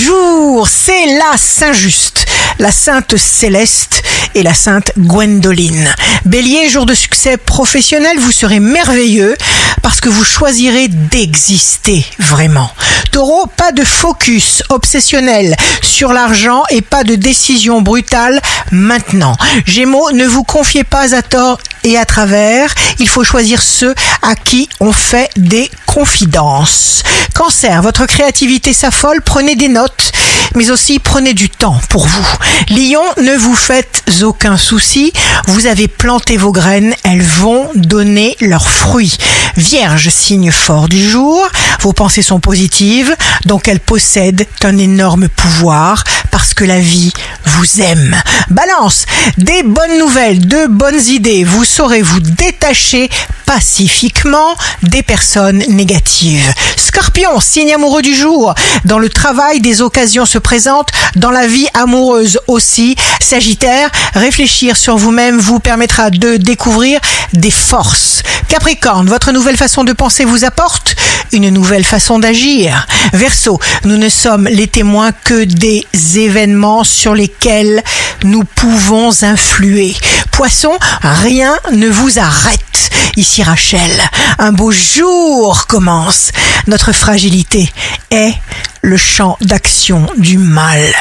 jour, c'est la Saint-Just, la Sainte Céleste et la Sainte Gwendoline. Bélier, jour de succès professionnel, vous serez merveilleux parce que vous choisirez d'exister vraiment. Taureau, pas de focus obsessionnel sur l'argent et pas de décision brutale maintenant. Gémeaux, ne vous confiez pas à tort et à travers. Il faut choisir ceux à qui on fait des confidences. Cancer, votre créativité s'affole, prenez des notes, mais aussi prenez du temps pour vous. Lion, ne vous faites aucun souci, vous avez planté vos graines, elles vont donner leurs fruits. Vierge, signe fort du jour, vos pensées sont positives, donc elles possèdent un énorme pouvoir parce que la vie Balance, des bonnes nouvelles, de bonnes idées, vous saurez vous détacher pacifiquement des personnes négatives. Scorpion, signe amoureux du jour. Dans le travail, des occasions se présentent, dans la vie amoureuse aussi. Sagittaire, réfléchir sur vous-même vous permettra de découvrir des forces. Capricorne, votre nouvelle façon de penser vous apporte une nouvelle façon d'agir. Verseau, nous ne sommes les témoins que des événements sur lesquels nous pouvons influer. Poisson, rien ne vous arrête. Ici Rachel, un beau jour commence. Notre fragilité est le champ d'action du mal.